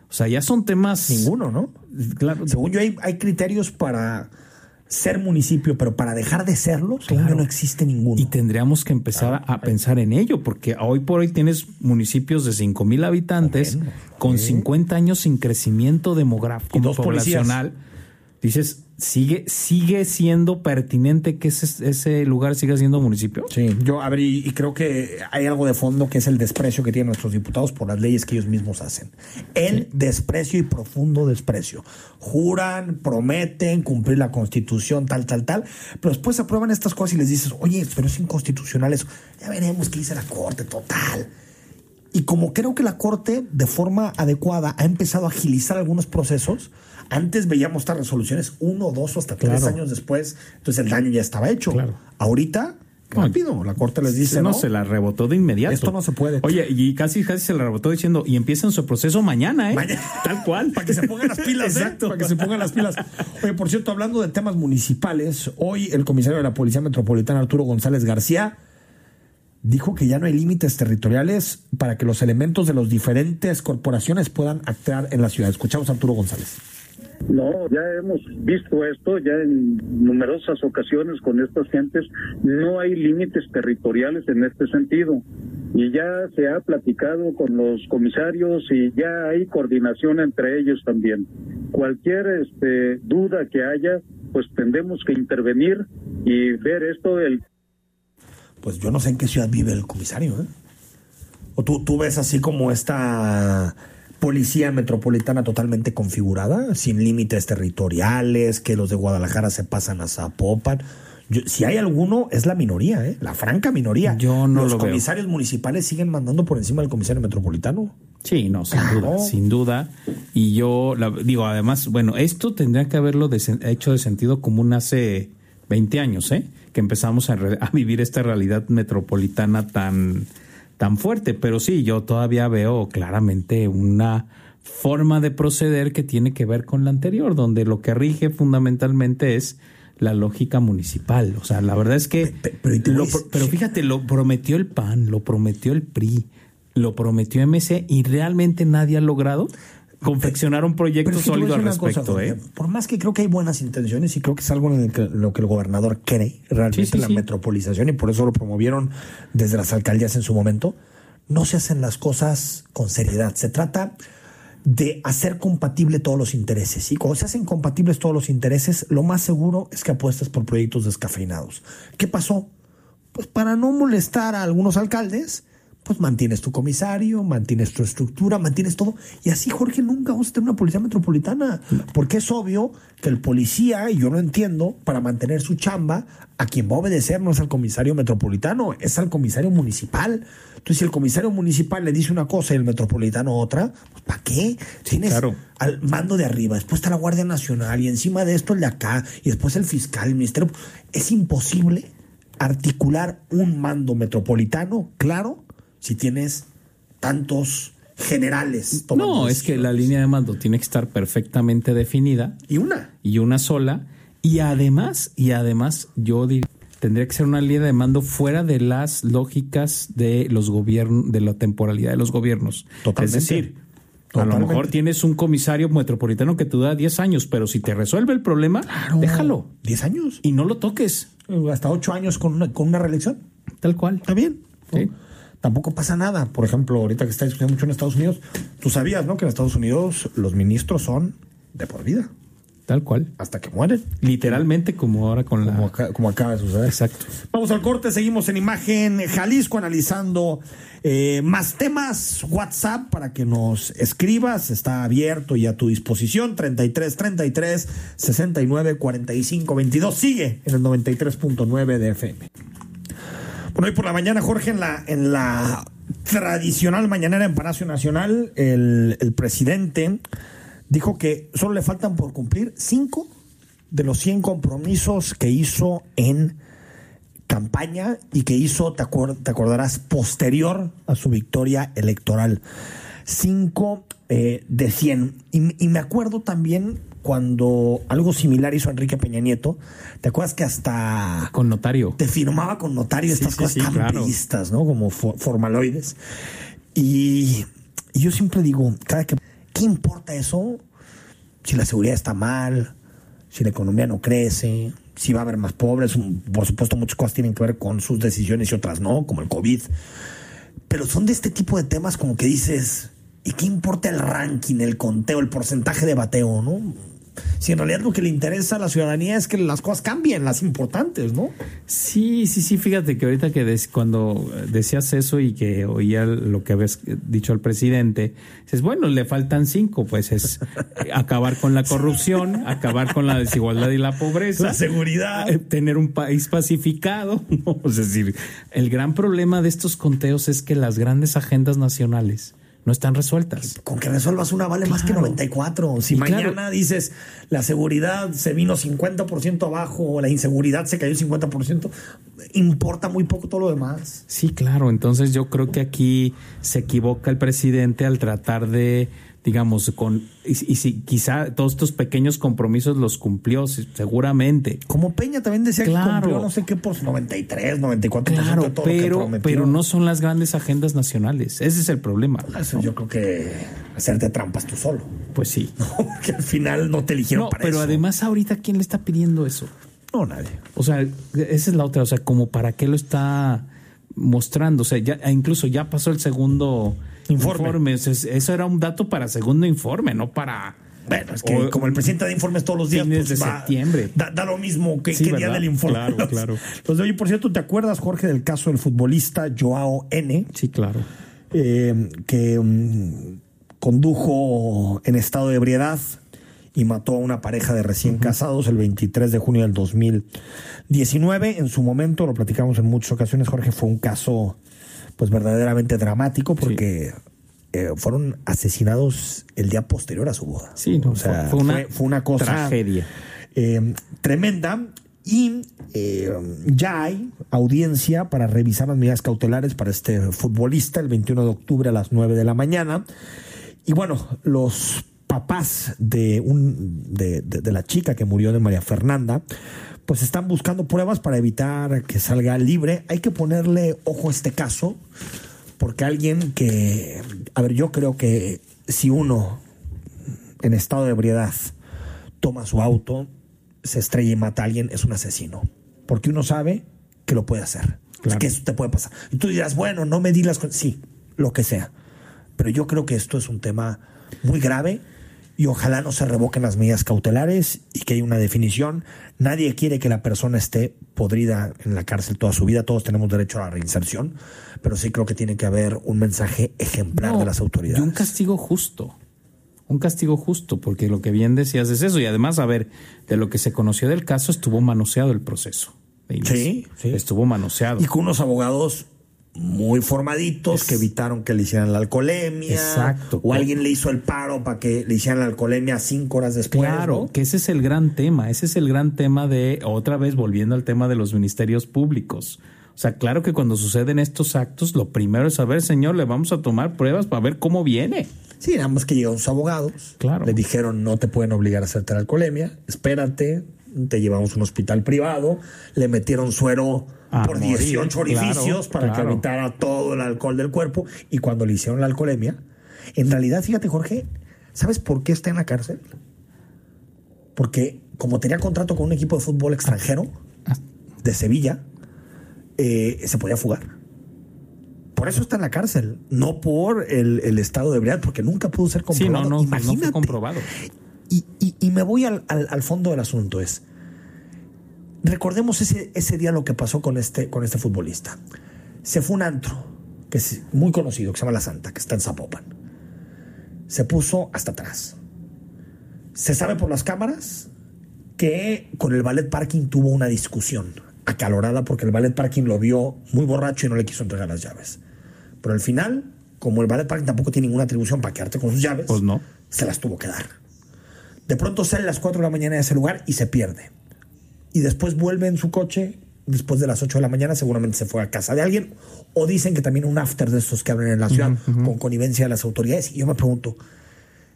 O sea, ya son temas. Ninguno, ¿no? Claro, Según yo, hay, hay criterios para ser municipio, pero para dejar de serlo, yo, no existe ninguno. Y tendríamos que empezar a, a pensar en ello, porque hoy por hoy tienes municipios de 5 mil habitantes Bueno, con sí. 50 años sin crecimiento demográfico Y dos policías. poblacional. Dices, sigue, sigue siendo pertinente que ese, ese lugar siga siendo municipio. Sí, yo, a ver, y, y creo que hay algo de fondo que es el desprecio que tienen nuestros diputados por las leyes que ellos mismos hacen. El desprecio y profundo desprecio. Juran, prometen cumplir la constitución, tal, tal, tal, pero después aprueban estas cosas y les dices, oye, pero es inconstitucional eso. Ya veremos qué dice la Corte, total. Y como creo que la Corte, de forma adecuada, ha empezado a agilizar algunos procesos, antes veíamos estas resoluciones uno, dos o hasta tres Claro. años después, entonces el daño ya estaba hecho. Claro. Ahorita, rápido, la Corte les dice, no, ¿no? se la rebotó de inmediato. Esto no se puede. Oye, y casi casi se la rebotó diciendo, y empiezan su proceso mañana, ¿eh? Mañana. Tal cual. Para que se pongan las pilas, ¿eh? Exacto. Para que se pongan las pilas. Oye, por cierto, hablando de temas municipales, hoy el comisario de la Policía Metropolitana, Arturo González García, dijo que ya no hay límites territoriales para que los elementos de las diferentes corporaciones puedan actuar en la ciudad. Escuchamos a Arturo González. No, ya hemos visto esto ya en numerosas ocasiones con estas gentes. No hay límites territoriales en este sentido. Y ya se ha platicado con los comisarios y ya hay coordinación entre ellos también. Cualquier este, duda que haya, pues tendremos que intervenir y ver esto. El Pues yo no sé en qué ciudad vive el comisario, ¿eh? O tú, tú ves así como esta policía metropolitana totalmente configurada, sin límites territoriales, que los de Guadalajara se pasan a Zapopan. Yo- si hay alguno, es la minoría, ¿eh? La franca minoría. Yo no los lo veo. comisarios municipales siguen mandando por encima del comisario metropolitano. Sí, no, sin Claro. duda, sin duda. Y yo la- digo, además, bueno, esto tendría que haberlo de hecho de sentido común hace 20 años, ¿eh? Que empezamos a, re- a vivir esta realidad metropolitana tan, tan fuerte. Pero sí, yo todavía veo claramente una forma de proceder que tiene que ver con la anterior, donde lo que rige fundamentalmente es la lógica municipal. O sea, la verdad es que... Pero, pero fíjate, lo prometió el PAN, lo prometió el PRI, lo prometió MC y realmente nadie ha logrado confeccionar un proyecto sólido al respecto. ¿eh? Por más que creo que hay buenas intenciones y creo que es algo en lo que el gobernador cree realmente la metropolización y por eso lo promovieron desde las alcaldías en su momento, no se hacen las cosas con seriedad. Se trata de hacer compatible todos los intereses. Y cuando se hacen compatibles todos los intereses, lo más seguro es que apuestas por proyectos descafeinados. ¿Qué pasó? Pues para no molestar a algunos alcaldes, pues mantienes tu comisario, mantienes tu estructura, mantienes todo. Y así, Jorge, nunca vamos a tener una policía metropolitana. Porque es obvio que el policía, y yo lo entiendo, para mantener su chamba, a quien va a obedecer no es al comisario metropolitano, es al comisario municipal. Entonces, si el comisario municipal le dice una cosa y el metropolitano otra, pues ¿para qué? Tienes al mando de arriba, después está la Guardia Nacional y encima de esto el de acá, y después el fiscal, el ministerio. Es imposible articular un mando metropolitano, claro, si tienes tantos generales. No, es que la línea de mando tiene que estar perfectamente definida. Y una. Y una sola. Y además, y además, yo tendría que ser una línea de mando fuera de las lógicas de los gobiernos, de la temporalidad de los gobiernos. Totalmente. Es decir, a lo mejor tienes un comisario metropolitano que te da 10 años, pero si te resuelve el problema, déjalo. 10 años. Y no lo toques. Hasta 8 años con una, con una reelección. Tal cual. Está bien. Sí tampoco pasa nada. Por ejemplo, ahorita que está discutiendo mucho en Estados Unidos, tú sabías, ¿no? Que en Estados Unidos los ministros son de por vida. Tal cual. Hasta que mueren. Literalmente como ahora con como la... como acaba de suceder. Exacto. Vamos al corte, seguimos en imagen Jalisco analizando eh, más temas. WhatsApp para que nos escribas, está abierto y a tu disposición. 33 33 69 45 22. Sigue en el 93.9 de FM. Bueno, hoy por la mañana, Jorge, en la, en la tradicional mañanera en Palacio Nacional, el, el presidente dijo que solo le faltan por cumplir cinco de los 100 compromisos que hizo en campaña y que hizo, te, te acordarás, posterior a su victoria electoral. Cinco eh, de 100. Y, y, me acuerdo también cuando algo similar hizo Enrique Peña Nieto, ¿te acuerdas que hasta... Con notario. Te firmaba con notario estas cosas tan ¿no? Como formaloides. Y, y, yo siempre digo, cada que... ¿Qué importa eso? Si la seguridad está mal, si la economía no crece, si va a haber más pobres. Por supuesto, muchas cosas tienen que ver con sus decisiones y otras no, como el COVID. Pero son de este tipo de temas como que dices, ¿y qué importa el ranking, el conteo, el porcentaje de bateo, no? Si en realidad lo que le interesa a la ciudadanía es que las cosas cambien, las importantes, ¿no? Sí, sí, sí, fíjate que ahorita que cuando decías eso y que oía lo que habías dicho al presidente, dices, bueno, le faltan cinco, pues es acabar con la corrupción, acabar con la desigualdad y la pobreza. La seguridad. Eh, tener un país pacificado. Es decir, el gran problema de estos conteos es que las grandes agendas nacionales no están resueltas. Con que resuelvas una vale más que 94. Si mañana dices la seguridad se vino 50% abajo o la inseguridad se cayó 50%, importa muy poco todo lo demás. Sí, claro. Entonces yo creo que aquí se equivoca el presidente al tratar de digamos, con y, si quizá todos estos pequeños compromisos los cumplió seguramente. Como Peña también decía que cumplió no sé qué por 93, 94 claro, de todo pero, pero no son las grandes agendas nacionales. Ese es el problema. Eso yo creo que hacerte trampas tú solo. Pues sí. que al final no te eligieron no, pero además ahorita quién le está pidiendo eso? No, nadie. O sea, esa es la otra, o sea, como para qué lo está mostrando, o sea, ya incluso ya pasó el segundo Informe. Eso era un dato para segundo informe, no para. Bueno, es que como el presidente da informes todos los días. Pues, de septiembre. Da, lo mismo que, día del informe. Claro, claro. Entonces, oye, por cierto, ¿te acuerdas, Jorge, del caso del futbolista Joao N? Sí, claro. Eh, que um, condujo en estado de ebriedad y mató a una pareja de recién casados el 23 de junio del 2019. En su momento, lo platicamos en muchas ocasiones, Jorge, fue un caso pues verdaderamente dramático porque eh, fueron asesinados el día posterior a su boda. Sí, o sea, fue, una, fue, una, cosa tragedia eh, tremenda y eh, ya hay audiencia para revisar las medidas cautelares para este futbolista el 21 de octubre a las 9 de la mañana. Y bueno, los papás de, un, de, de, de la chica que murió de María Fernanda, pues están buscando pruebas para evitar que salga libre. Hay que ponerle ojo a este caso, porque alguien que, a ver, yo creo que si uno en estado de ebriedad toma su auto, se estrella y mata a alguien, es un asesino. Porque uno sabe que lo puede hacer. Claro. Que eso te puede pasar. Y tú dirás, bueno, no me di las cosas. Sí, lo que sea. Pero yo creo que esto es un tema muy grave y ojalá no se revoquen las medidas cautelares y que haya una definición. Nadie quiere que la persona esté podrida en la cárcel toda su vida. Todos tenemos derecho a la reinserción, pero sí creo que tiene que haber un mensaje ejemplar No, de las autoridades. Y un castigo justo. Un castigo justo, porque lo que bien decías es eso. Y además, a ver, de lo que se conoció del caso, estuvo manoseado el proceso. Sí, sí. Estuvo manoseado. Y con unos abogados muy formaditos que evitaron que le hicieran la alcoholemia. Exacto. O alguien le hizo el paro para que le hicieran la alcoholemia cinco horas después. Claro, ¿no? que ese es el gran tema, ese es el gran tema de, otra vez volviendo al tema de los ministerios públicos. O sea, claro que cuando suceden estos actos, lo primero es saber, señor, le vamos a tomar pruebas para ver cómo viene. Sí, nada más que llegaron sus abogados. Claro. Le dijeron, no te pueden obligar a hacerte la alcoholemia, espérate, te llevamos a un hospital privado. Le metieron suero A por morir, 18 orificios claro, para claro. que evitara todo el alcohol del cuerpo. Y cuando le hicieron la alcoholemia, en realidad, fíjate, Jorge, ¿sabes por qué está en la cárcel? Porque como tenía contrato con un equipo de fútbol extranjero de Sevilla, eh, se podía fugar. Por eso está en la cárcel, no por el, el estado de ebriedad, porque nunca pudo ser Sí, no, comprobado. no, no fue Imagínate. comprobado. Y, y- y me voy al, al- al fondo del asunto. Es, recordemos ese, ese día lo que pasó con este, con este futbolista. Se fue un antro, que es muy conocido, que se llama La Santa, que está en Zapopan. Se puso hasta atrás. Se sabe por las cámaras que con el ballet parking tuvo una discusión acalorada porque el ballet parking lo vio muy borracho y no le quiso entregar las llaves. Pero al final, como el ballet parking tampoco tiene ninguna atribución para quedarte con sus llaves, Pues no. se las tuvo que dar. De pronto sale a las 4 de la mañana de ese lugar y se pierde. Y después vuelve en su coche, después de las 8 de la mañana, seguramente se fue a casa de alguien. O dicen que también un after de estos que abren en la ciudad, con connivencia de las autoridades. Y yo me pregunto,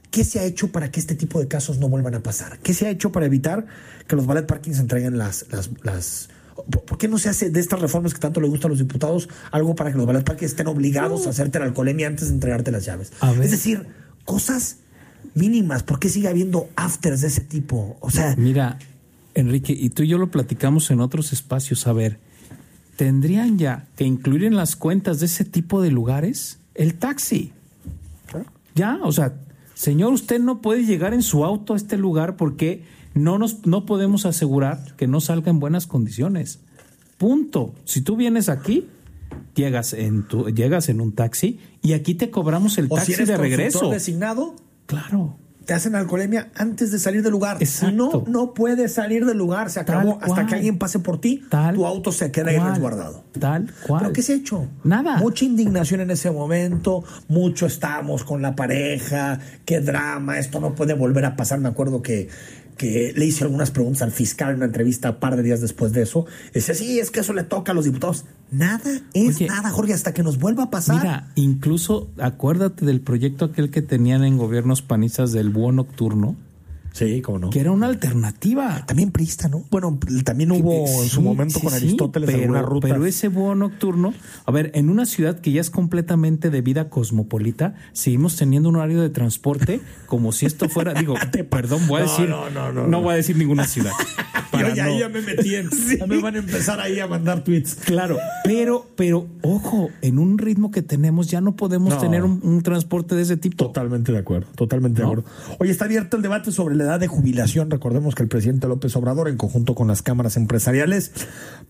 ¿qué se ha hecho para que este tipo de casos no vuelvan a pasar? ¿Qué se ha hecho para evitar que los ballet parkings entreguen las... las, las ¿Por qué no se hace de estas reformas que tanto le gustan a los diputados algo para que los ballet parkings estén obligados a hacerte la alcoholemia antes de entregarte las llaves? Es decir, cosas mínimas. ¿Por qué sigue habiendo afters de ese tipo? O sea, Mira, Enrique, y tú y yo lo platicamos en otros espacios. A ver, ¿tendrían ya que incluir en las cuentas de ese tipo de lugares el taxi? Ya, o sea, señor, usted no puede llegar en su auto a este lugar porque no nos no podemos asegurar que no salga en buenas condiciones. Punto. Si tú vienes aquí, llegas en tu llegas en un taxi y aquí te cobramos el o taxi si eres de regreso. designado, Claro. te hacen alcoholemia antes de salir del lugar. Si no, Exacto. no puedes salir del lugar. Se acabó. Tal Hasta cual. que alguien pase por ti, Tal tu auto se queda ahí resguardado. Tal cual. ¿Pero qué se ha hecho? Nada. Mucha indignación en ese momento, mucho estamos con la pareja, qué drama, esto no puede volver a pasar. Me acuerdo que, que le hice algunas preguntas al fiscal en una entrevista un par de días después de eso. Dice, sí, es que eso le toca a los diputados. Nada es Oye, nada, Jorge, hasta que nos vuelva a pasar. Mira, incluso acuérdate del proyecto aquel que tenían en gobiernos panistas del búho nocturno, sí, cómo no. que era una alternativa. También priista, ¿no? Bueno, también hubo en su Sí, momento sí, con sí, Aristóteles pero, alguna ruta. pero ese búho nocturno, a ver, en una ciudad que ya es completamente de vida cosmopolita, seguimos teniendo un horario de transporte como si esto fuera, digo, perdón, voy a No, decir, no, no, no, no. voy a decir ninguna ciudad. para ya, ya me metí en. Ya me van a empezar ahí a mandar tweets. Claro, pero, pero, ojo, en un ritmo que tenemos ya no podemos tener un, un transporte de ese tipo. Totalmente de acuerdo, totalmente de acuerdo. Hoy está abierto el debate sobre la edad de jubilación. Recordemos que el presidente López Obrador, en conjunto con las cámaras empresariales,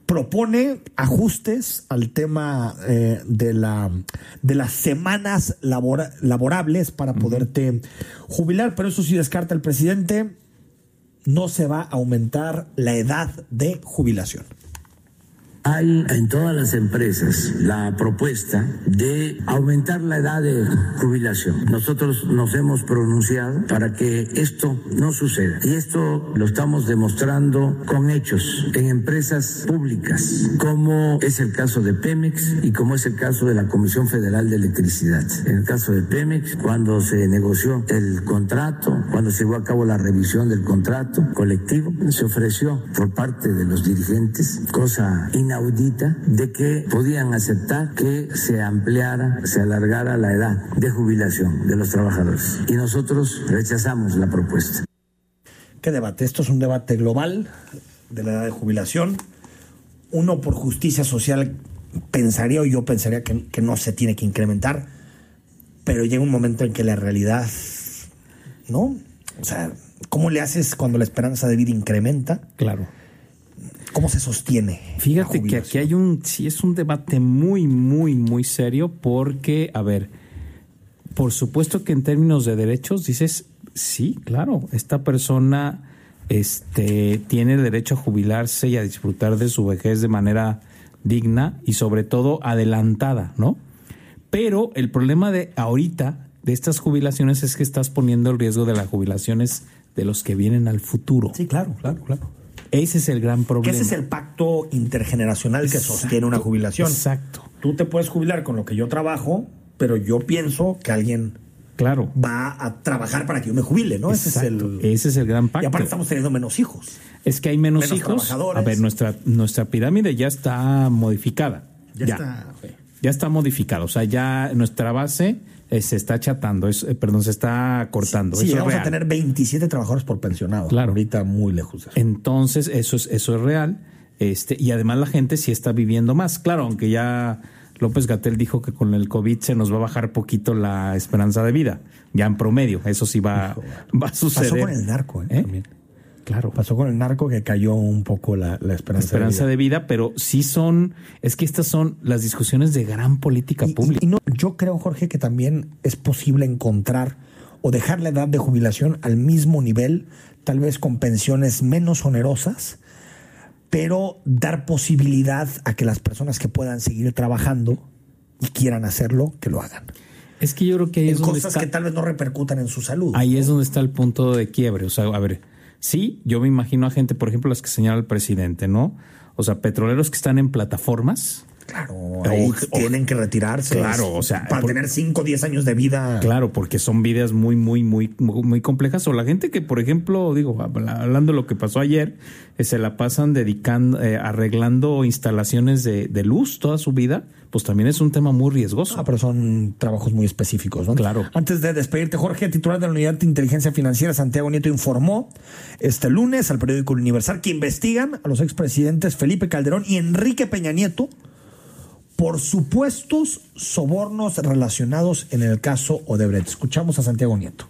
propone ajustes al tema eh, de, la, de las semanas labora- laborables para poderte jubilar. Pero eso sí descarta el presidente, no se va a aumentar la edad de jubilación. Hay en todas las empresas la propuesta de aumentar la edad de jubilación. Nosotros nos hemos pronunciado para que esto no suceda. Y esto lo estamos demostrando con hechos en empresas públicas, como es el caso de Pemex y como es el caso de la Comisión Federal de Electricidad. En el caso de Pemex, cuando se negoció el contrato, cuando se llevó a cabo la revisión del contrato colectivo, se ofreció por parte de los dirigentes, cosa inaudita, de que podían aceptar que se ampliara, se alargara la edad de jubilación de los trabajadores. Y nosotros rechazamos la propuesta. ¿Qué debate? Esto es un debate global de la edad de jubilación. Uno por justicia social pensaría o yo pensaría que, que no se tiene que incrementar, pero llega un momento en que la realidad, ¿no? O sea, ¿cómo le haces cuando la esperanza de vida incrementa? Claro. ¿Cómo se sostiene? Fíjate que aquí hay un, sí es un debate muy, muy, muy serio porque, a ver, por supuesto que en términos de derechos dices, sí, claro, esta persona este, tiene el derecho a jubilarse y a disfrutar de su vejez de manera digna y sobre todo adelantada, ¿no? Pero el problema de ahorita de estas jubilaciones es que estás poniendo el riesgo de las jubilaciones de los que vienen al futuro. Sí, claro, claro, claro. Ese es el gran problema. ese es el pacto intergeneracional que Exacto, sostiene una jubilación. Exacto. Tú te puedes jubilar con lo que yo trabajo, pero yo pienso que alguien Claro. va a trabajar para que yo me jubile, ¿no? Ese es Exacto. el. Ese es el gran Y pacto. aparte estamos teniendo menos hijos. Es que hay menos, Menos hijos. trabajadores. A ver, nuestra, nuestra pirámide ya está modificada. Ya está, sí. Ya está modificada. O sea, ya nuestra base eh, se está achatando, es, eh, perdón, se está cortando. Sí, Eso es llegamos a tener 27 trabajadores por pensionado. Claro. Ahorita muy lejos. de eso. Entonces, eso es, eso es real. Este, y además la gente sí está viviendo más. Claro, aunque ya López Gatel dijo que con el COVID se nos va a bajar poquito la esperanza de vida. Ya en promedio. Eso sí va, va a suceder. Pasó con el narco, ¿eh? ¿Eh? También. Claro. Pasó con el narco que cayó un poco la, la esperanza. esperanza de de vida, pero sí son, es que estas son las discusiones de gran política vida. Y- pública. y no, yo creo, Jorge, que también es posible encontrar o dejar la edad de jubilación al mismo nivel, tal vez con pensiones menos onerosas, pero dar posibilidad a que las personas que puedan seguir trabajando y quieran hacerlo, que lo hagan. es que yo creo que ahí En es donde cosas está, que tal vez no repercutan en su salud. ahí es donde está el punto de quiebre. O sea, a ver, sí, yo me imagino a gente, por ejemplo, las que señala el presidente, ¿no? O sea, petroleros que están en plataformas. Claro, O- tienen que retirarse. Claro, o sea, para por- tener 5 o 10 años de vida. Claro, porque son vidas muy, muy, muy, muy, complejas. O la gente que, por ejemplo, digo, habla- hablando de lo que pasó ayer, eh, se la pasan dedicando, eh, arreglando instalaciones de, de luz toda su vida, pues también es un tema muy riesgoso. Ah, pero son trabajos muy específicos, ¿no? Claro. Antes de despedirte, Jorge, titular de la Unidad de Inteligencia Financiera, Santiago Nieto, informó este lunes al periódico Universal que investigan a los expresidentes Felipe Calderón y Enrique Peña Nieto por supuestos sobornos relacionados en el caso Odebrecht. Escuchamos a Santiago Nieto.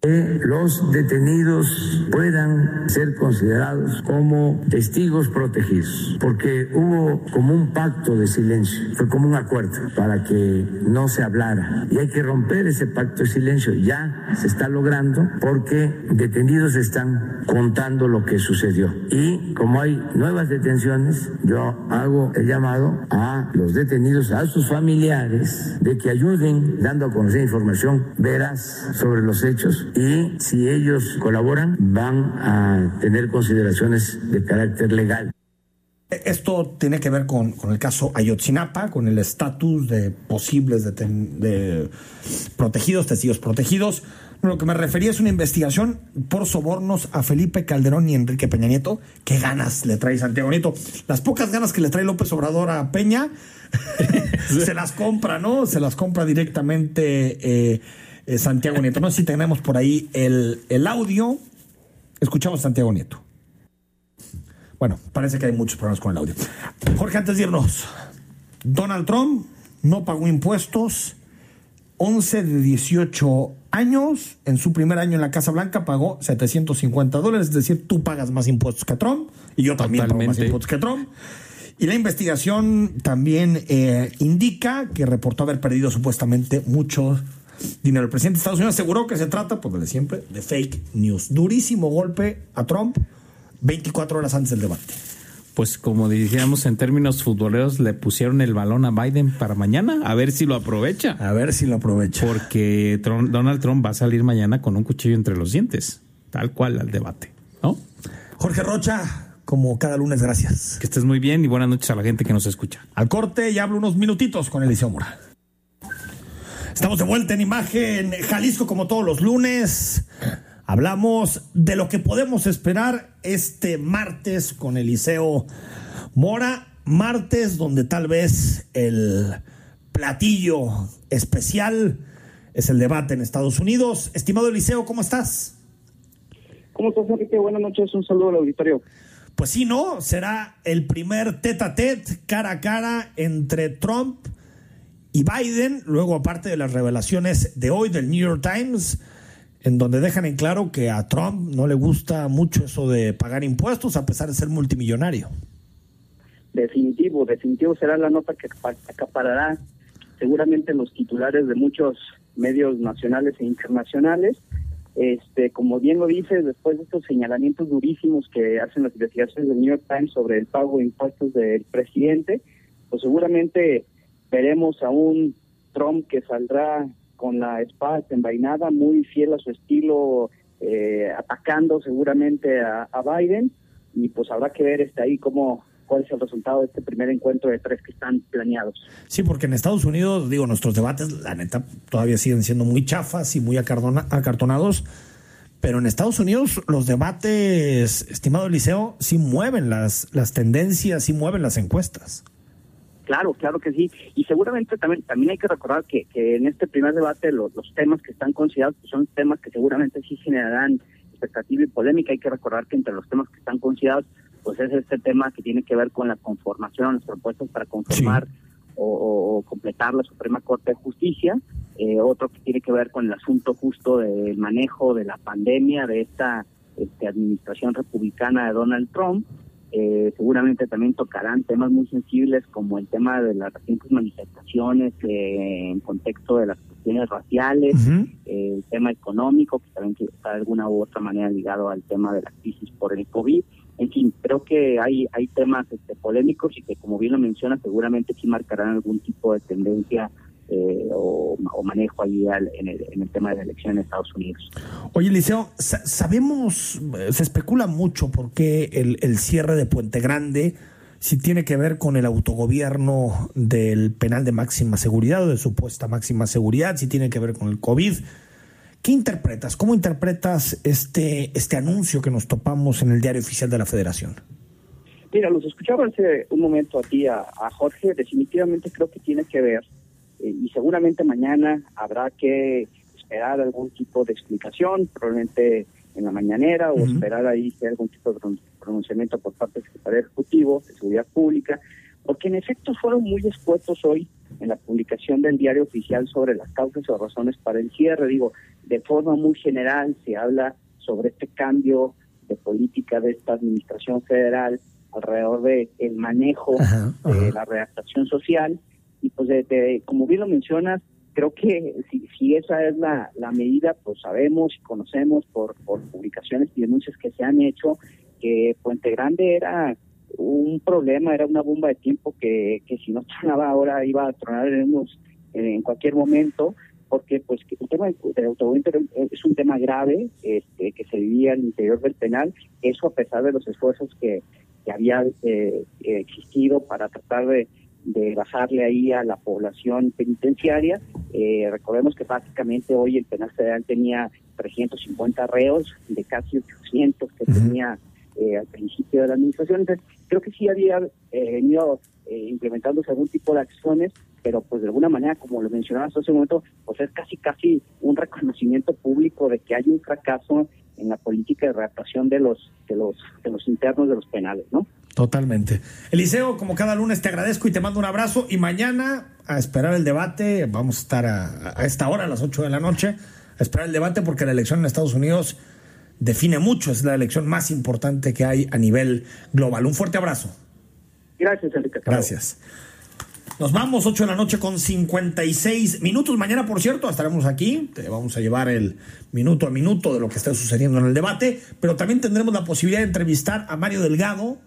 Que los detenidos puedan ser considerados como testigos protegidos, porque hubo como un pacto de silencio, fue como un acuerdo para que no se hablara. Y hay que romper ese pacto de silencio. Ya se está logrando porque detenidos están contando lo que sucedió. Y como hay nuevas detenciones, yo hago el llamado a los detenidos, a sus familiares, de que ayuden dando a conocer información veraz sobre los hechos y si ellos colaboran van a tener consideraciones de carácter legal. Esto tiene que ver con, con el caso Ayotzinapa, con el estatus de posibles de protegidos, testigos protegidos. Lo que me refería es una investigación por sobornos a Felipe Calderón y Enrique Peña Nieto. ¿Qué ganas le trae Santiago Nieto? Las pocas ganas que le trae López Obrador a Peña, se las compra, ¿no? Se las compra directamente eh, eh, Santiago Nieto. No sé si tenemos por ahí el, el audio. Escuchamos a Santiago Nieto. Bueno, parece que hay muchos problemas con el audio. Jorge, antes de irnos, Donald Trump no pagó impuestos. 11 de 18 años, en su primer año en la Casa Blanca pagó 750 dólares, es decir, tú pagas más impuestos que Trump y yo también pago más impuestos que Trump. Y la investigación también eh, indica que reportó haber perdido supuestamente mucho dinero. El presidente de Estados Unidos aseguró que se trata, pues de siempre, de fake news. Durísimo golpe a Trump 24 horas antes del debate. pues como decíamos en términos futboleros, le pusieron el balón a Biden para mañana, a ver si lo aprovecha. A ver si lo aprovecha. Porque Donald Trump va a salir mañana con un cuchillo entre los dientes, tal cual al debate, ¿no? Jorge Rocha, como cada lunes, gracias. Que estés muy bien y buenas noches a la gente que nos escucha. Al corte y hablo unos minutitos con Eliseo Mora. Estamos de vuelta en imagen Jalisco como todos los lunes. Hablamos de lo que podemos esperar este martes con Eliseo Mora. Martes donde tal vez el platillo especial es el debate en Estados Unidos. Estimado Eliseo, ¿cómo estás? ¿Cómo estás, Enrique? Buenas noches, un saludo al auditorio. Pues sí, ¿no? Será el primer tete a tete, cara a cara, entre Trump y Biden, luego aparte de las revelaciones de hoy del New York Times, en donde dejan en claro que a Trump no le gusta mucho eso de pagar impuestos a pesar de ser multimillonario. Definitivo, definitivo será la nota que acaparará seguramente los titulares de muchos medios nacionales e internacionales. Este, como bien lo dice, después de estos señalamientos durísimos que hacen las investigaciones del New York Times sobre el pago de impuestos del presidente, pues seguramente veremos a un Trump que saldrá con la espada envainada, muy fiel a su estilo, eh, atacando seguramente a, Biden, y pues habrá que ver este ahí cómo cuál es el resultado de este primer encuentro de tres que están planeados. Sí, porque en Estados Unidos, digo, nuestros debates, la neta, todavía siguen siendo muy chafas y muy acartonados, pero en Estados Unidos los debates, estimado Eliseo, sí mueven las, las tendencias, sí mueven las encuestas. Claro, claro que sí. Y seguramente también también hay que recordar que, que en este primer debate los, los temas que están considerados pues, son temas que seguramente sí generarán expectativa y polémica. Hay que recordar que entre los temas que están considerados pues es este tema que tiene que ver con la conformación, las propuestas para conformar o, completar la Suprema Corte de Justicia. Eh, otro que tiene que ver con el asunto justo del manejo de la pandemia de esta este, administración republicana de Donald Trump. Eh, seguramente también tocarán temas muy sensibles como el tema de las recientes manifestaciones eh, en contexto de las cuestiones raciales, eh, el tema económico, que también está de alguna u otra manera ligado al tema de la crisis por el COVID. En fin, creo que hay, hay temas este, polémicos y que, como bien lo menciona, seguramente sí marcarán algún tipo de tendencia eh, o, manejo ahí en, el, tema de la elección en Estados Unidos. Oye, Liceo, sabemos, eh, se especula mucho por qué el, cierre de Puente Grande, si tiene que ver con el autogobierno del penal de máxima seguridad o de supuesta máxima seguridad, si tiene que ver con el COVID. ¿Qué interpretas? ¿Cómo interpretas este, este anuncio que nos topamos en el diario oficial de la Federación? Mira, los escuchaba hace un momento a ti, a Jorge. Definitivamente creo que tiene que ver eh, y seguramente mañana habrá que esperar algún tipo de explicación, probablemente en la mañanera o esperar ahí que algún tipo de pronunciamiento por parte del secretario ejecutivo de Seguridad Pública, porque en efecto fueron muy escuetos hoy en la publicación del diario oficial sobre las causas o razones para el cierre. Digo, de forma muy general se habla sobre este cambio de política de esta administración federal alrededor de el manejo de la redactación social y pues de, como bien lo mencionas, creo que si, si esa es la, la medida, pues sabemos y conocemos por, por publicaciones y denuncias que se han hecho que Puente Grande era un problema, era una bomba de tiempo que, que si no tronaba ahora iba a tronar en, unos, en cualquier momento, porque pues el tema del automóvil es un tema grave este, que se vivía al interior del penal, eso a pesar de los esfuerzos que, que había eh, existido para tratar de de bajarle ahí a la población penitenciaria. Eh, recordemos que básicamente hoy el penal federal tenía 350 reos de casi 800 que tenía eh, al principio de la administración. Entonces, creo que sí había eh, venido implementándose algún tipo de acciones, pero pues de alguna manera, como lo mencionabas hace un momento, pues es casi casi un reconocimiento público de que hay un fracaso en la política de readaptación de los de los de los internos de los penales, ¿no? Totalmente. Eliseo, como cada lunes te agradezco y te mando un abrazo y mañana a esperar el debate, vamos a estar a, esta hora, a las 8 de la noche, a esperar el debate porque la elección en Estados Unidos define mucho, es la elección más importante que hay a nivel global. Un fuerte abrazo. Gracias, Enrique. Gracias. Nos vamos, 8 de la noche con 56 minutos. Mañana, por cierto, estaremos aquí. Te vamos a llevar el minuto a minuto de lo que está sucediendo en el debate, pero también tendremos la posibilidad de entrevistar a Mario Delgado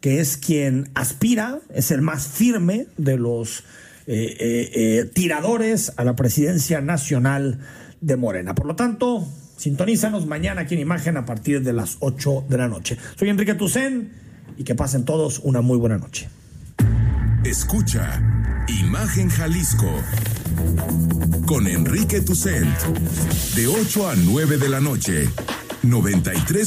que es quien aspira, es el más firme de los eh, eh, eh, tiradores a la presidencia nacional de Morena. Por lo tanto, sintonízanos mañana aquí en Imagen a partir de las 8 de la noche. Soy Enrique Tucen y que pasen todos una muy buena noche. Escucha Imagen Jalisco con Enrique Tucent de 8 a 9 de la noche. 93